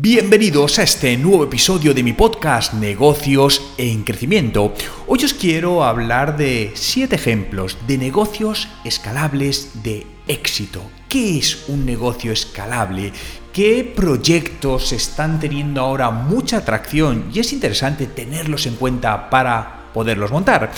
Bienvenidos a este nuevo episodio de mi podcast Negocios en Crecimiento. Hoy os quiero hablar de 7 ejemplos de negocios escalables de éxito. ¿Qué es un negocio escalable? ¿Qué proyectos están teniendo ahora mucha atracción? Y es interesante tenerlos en cuenta para poderlos montar.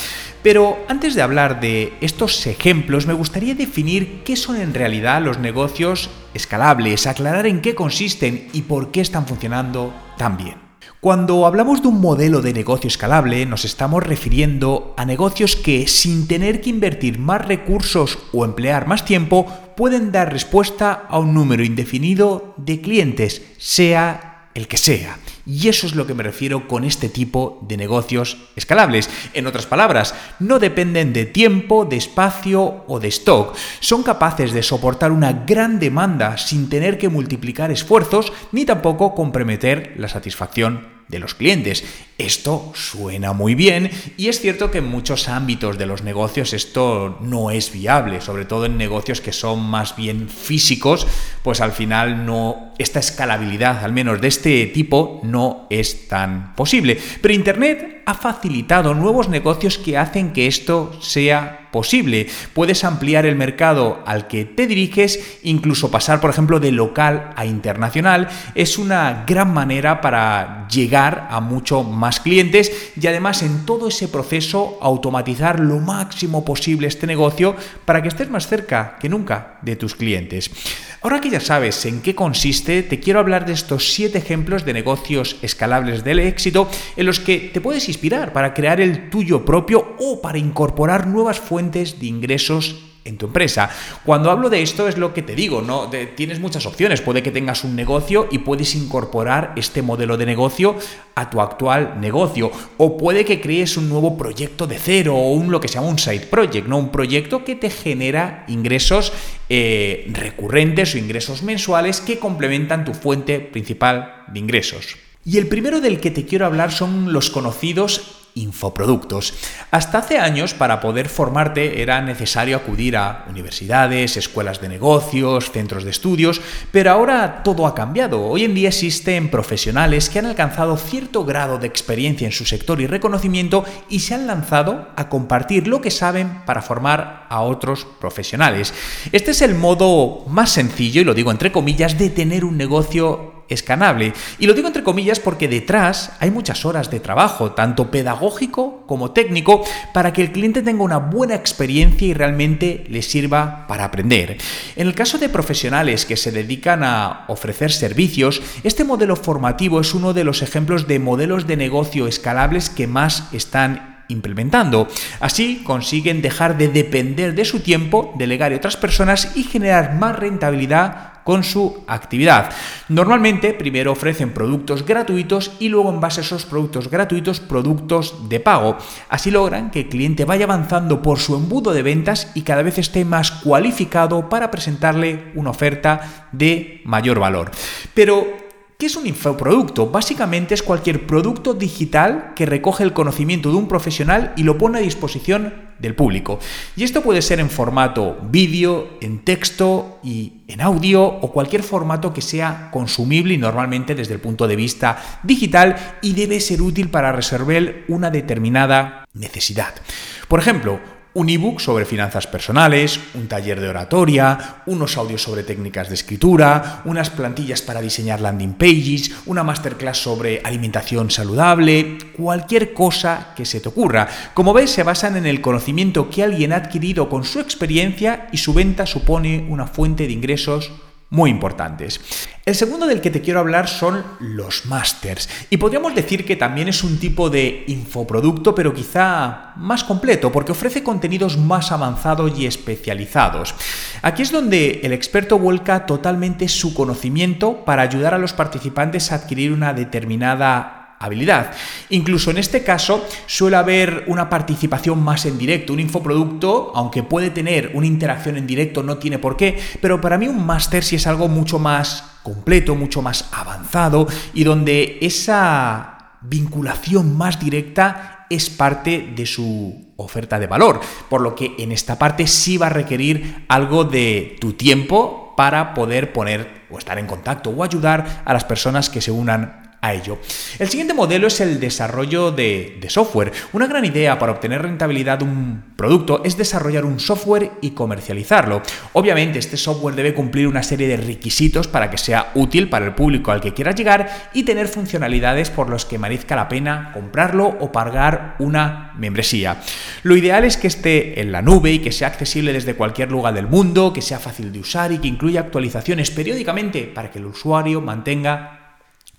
Pero antes de hablar de estos ejemplos, me gustaría definir qué son en realidad los negocios escalables, aclarar en qué consisten y por qué están funcionando tan bien. Cuando hablamos de un modelo de negocio escalable, nos estamos refiriendo a negocios que, sin tener que invertir más recursos o emplear más tiempo, pueden dar respuesta a un número indefinido de clientes, sea el que sea. Y eso es lo que me refiero con este tipo de negocios escalables. En otras palabras, no dependen de tiempo, de espacio o de stock. Son capaces de soportar una gran demanda sin tener que multiplicar esfuerzos ni tampoco comprometer la satisfacción de los clientes. Esto suena muy bien y es cierto que en muchos ámbitos de los negocios esto no es viable, sobre todo en negocios que son más bien físicos, pues al final no esta escalabilidad, al menos de este tipo, no es tan posible. Pero internet ha facilitado nuevos negocios que hacen que esto sea posible. Puedes ampliar el mercado al que te diriges, incluso pasar, por ejemplo, de local a internacional. Es una gran manera para llegar a mucho más clientes y además en todo ese proceso automatizar lo máximo posible este negocio para que estés más cerca que nunca de tus clientes. Ahora que ya sabes en qué consiste, te quiero hablar de estos siete ejemplos de negocios escalables del éxito en los que te puedes inspirar para crear el tuyo propio o para incorporar nuevas fuentes de ingresos en tu empresa. Cuando hablo de esto es lo que te digo, ¿no? tienes muchas opciones. Puede que tengas un negocio y puedes incorporar este modelo de negocio a tu actual negocio. O puede que crees un nuevo proyecto de cero o un lo que se llama un side project, ¿no? Un proyecto que te genera ingresos eh, recurrentes o ingresos mensuales que complementan tu fuente principal de ingresos. Y el primero del que te quiero hablar son los conocidos infoproductos. Hasta hace años, para poder formarte, era necesario acudir a universidades, escuelas de negocios, centros de estudios, pero ahora todo ha cambiado. Hoy en día existen profesionales que han alcanzado cierto grado de experiencia en su sector y reconocimiento y se han lanzado a compartir lo que saben para formar a otros profesionales. Este es el modo más sencillo, y lo digo entre comillas, de tener un negocio escanable. Y lo digo entre comillas porque detrás hay muchas horas de trabajo, tanto pedagógico como técnico, para que el cliente tenga una buena experiencia y realmente le sirva para aprender. En el caso de profesionales que se dedican a ofrecer servicios, este modelo formativo es uno de los ejemplos de modelos de negocio escalables que más están implementando. Así consiguen dejar de depender de su tiempo, delegar a otras personas y generar más rentabilidad con su actividad. Normalmente primero ofrecen productos gratuitos y luego en base a esos productos gratuitos productos de pago. Así logran que el cliente vaya avanzando por su embudo de ventas y cada vez esté más cualificado para presentarle una oferta de mayor valor. Pero ¿Qué es un infoproducto? Básicamente es cualquier producto digital que recoge el conocimiento de un profesional y lo pone a disposición del público. Y esto puede ser en formato vídeo, en texto y en audio o cualquier formato que sea consumible y normalmente desde el punto de vista digital y debe ser útil para resolver una determinada necesidad. Por ejemplo, un ebook sobre finanzas personales, un taller de oratoria, unos audios sobre técnicas de escritura, unas plantillas para diseñar landing pages, una masterclass sobre alimentación saludable, cualquier cosa que se te ocurra. Como ves, se basan en el conocimiento que alguien ha adquirido con su experiencia y su venta supone una fuente de ingresos muy importantes. El segundo del que te quiero hablar son los masters. Y podríamos decir que también es un tipo de infoproducto, pero quizá más completo, porque ofrece contenidos más avanzados y especializados. Aquí es donde el experto vuelca totalmente su conocimiento para ayudar a los participantes a adquirir una determinada habilidad. Incluso en este caso suele haber una participación más en directo. Un infoproducto, aunque puede tener una interacción en directo, no tiene por qué, pero para mí un máster sí es algo mucho más completo, mucho más avanzado y donde esa vinculación más directa es parte de su oferta de valor, por lo que en esta parte sí va a requerir algo de tu tiempo para poder poner o estar en contacto o ayudar a las personas que se unan a ello. El siguiente modelo es el desarrollo de, software. Una gran idea para obtener rentabilidad de un producto es desarrollar un software y comercializarlo. Obviamente este software debe cumplir una serie de requisitos para que sea útil para el público al que quiera llegar y tener funcionalidades por los que merezca la pena comprarlo o pagar una membresía. Lo ideal es que esté en la nube y que sea accesible desde cualquier lugar del mundo, que sea fácil de usar y que incluya actualizaciones periódicamente para que el usuario mantenga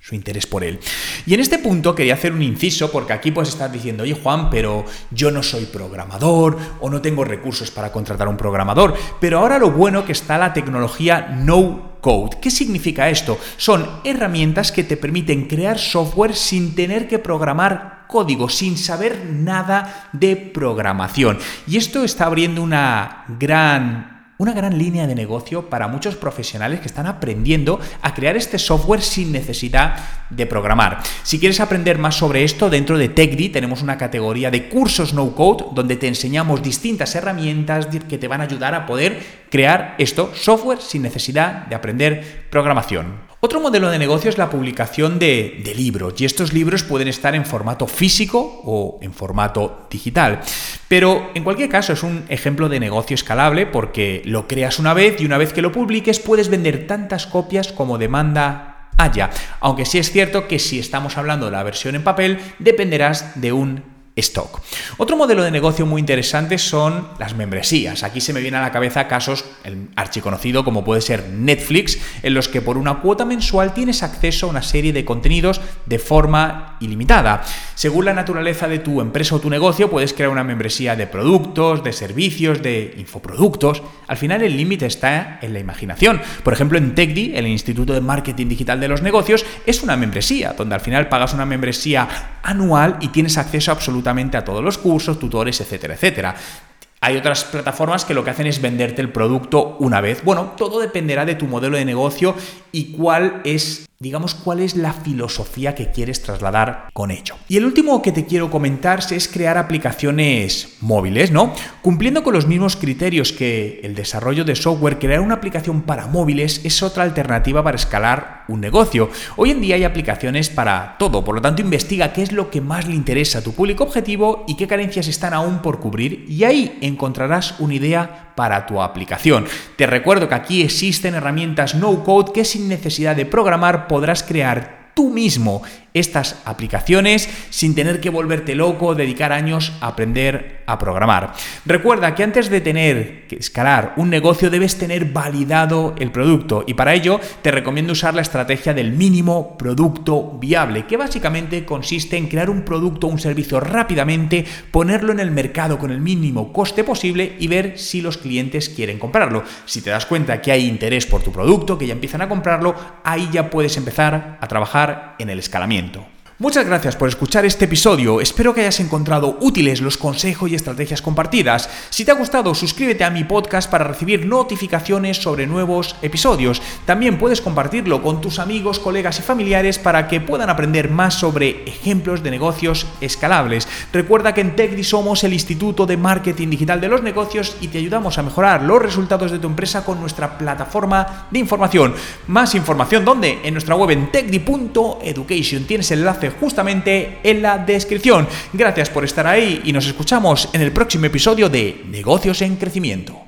su interés por él. Y en este punto quería hacer un inciso porque aquí puedes estar diciendo, oye Juan, pero yo no soy programador o no tengo recursos para contratar a un programador. Pero ahora lo bueno que está la tecnología no code. ¿Qué significa esto? Son herramientas que te permiten crear software sin tener que programar código, sin saber nada de programación. Y esto está abriendo una gran una gran línea de negocio para muchos profesionales que están aprendiendo a crear este software sin necesidad de programar. Si quieres aprender más sobre esto, dentro de TechDi tenemos una categoría de cursos no code donde te enseñamos distintas herramientas que te van a ayudar a poder crear esto, software sin necesidad de aprender programación. Otro modelo de negocio es la publicación de, libros y estos libros pueden estar en formato físico o en formato digital. Pero en cualquier caso es un ejemplo de negocio escalable porque lo creas una vez y una vez que lo publiques puedes vender tantas copias como demanda haya. Aunque sí es cierto que si estamos hablando de la versión en papel dependerás de un stock. Otro modelo de negocio muy interesante son las membresías. Aquí se me viene a la cabeza casos, el archiconocido como puede ser Netflix, en los que por una cuota mensual tienes acceso a una serie de contenidos de forma ilimitada. Según la naturaleza de tu empresa o tu negocio, puedes crear una membresía de productos, de servicios, de infoproductos. Al final el límite está en la imaginación. Por ejemplo, en TechDi, el Instituto de Marketing Digital de los Negocios, es una membresía, donde al final pagas una membresía anual y tienes acceso absolutamente a todos los cursos, tutores, etcétera, etcétera. Hay otras plataformas que lo que hacen es venderte el producto una vez. Bueno, todo dependerá de tu modelo de negocio y cuál es digamos, cuál es la filosofía que quieres trasladar con ello. Y el último que te quiero comentar es crear aplicaciones móviles, ¿no? Cumpliendo con los mismos criterios que el desarrollo de software, crear una aplicación para móviles es otra alternativa para escalar un negocio. Hoy en día hay aplicaciones para todo, por lo tanto investiga qué es lo que más le interesa a tu público objetivo y qué carencias están aún por cubrir y ahí encontrarás una idea para tu aplicación. Te recuerdo que aquí existen herramientas no code que sin necesidad de programar podrás crear tú mismo estas aplicaciones sin tener que volverte loco dedicar años a aprender a programar. Recuerda que antes de tener que escalar un negocio debes tener validado el producto y para ello te recomiendo usar la estrategia del mínimo producto viable, que básicamente consiste en crear un producto o un servicio rápidamente, ponerlo en el mercado con el mínimo coste posible y ver si los clientes quieren comprarlo. Si te das cuenta que hay interés por tu producto, que ya empiezan a comprarlo, ahí ya puedes empezar a trabajar en el escalamiento mandamiento. Muchas gracias por escuchar este episodio, espero que hayas encontrado útiles los consejos y estrategias compartidas. Si te ha gustado, suscríbete a mi podcast para recibir notificaciones sobre nuevos episodios. También puedes compartirlo con tus amigos, colegas y familiares para que puedan aprender más sobre ejemplos de negocios escalables. Recuerda que en TechDi somos el Instituto de Marketing Digital de los Negocios y te ayudamos a mejorar los resultados de tu empresa con nuestra plataforma de información. Más información, ¿dónde? En nuestra web en techdi.education. Tienes enlace justamente en la descripción. Gracias por estar ahí y nos escuchamos en el próximo episodio de Negocios en Crecimiento.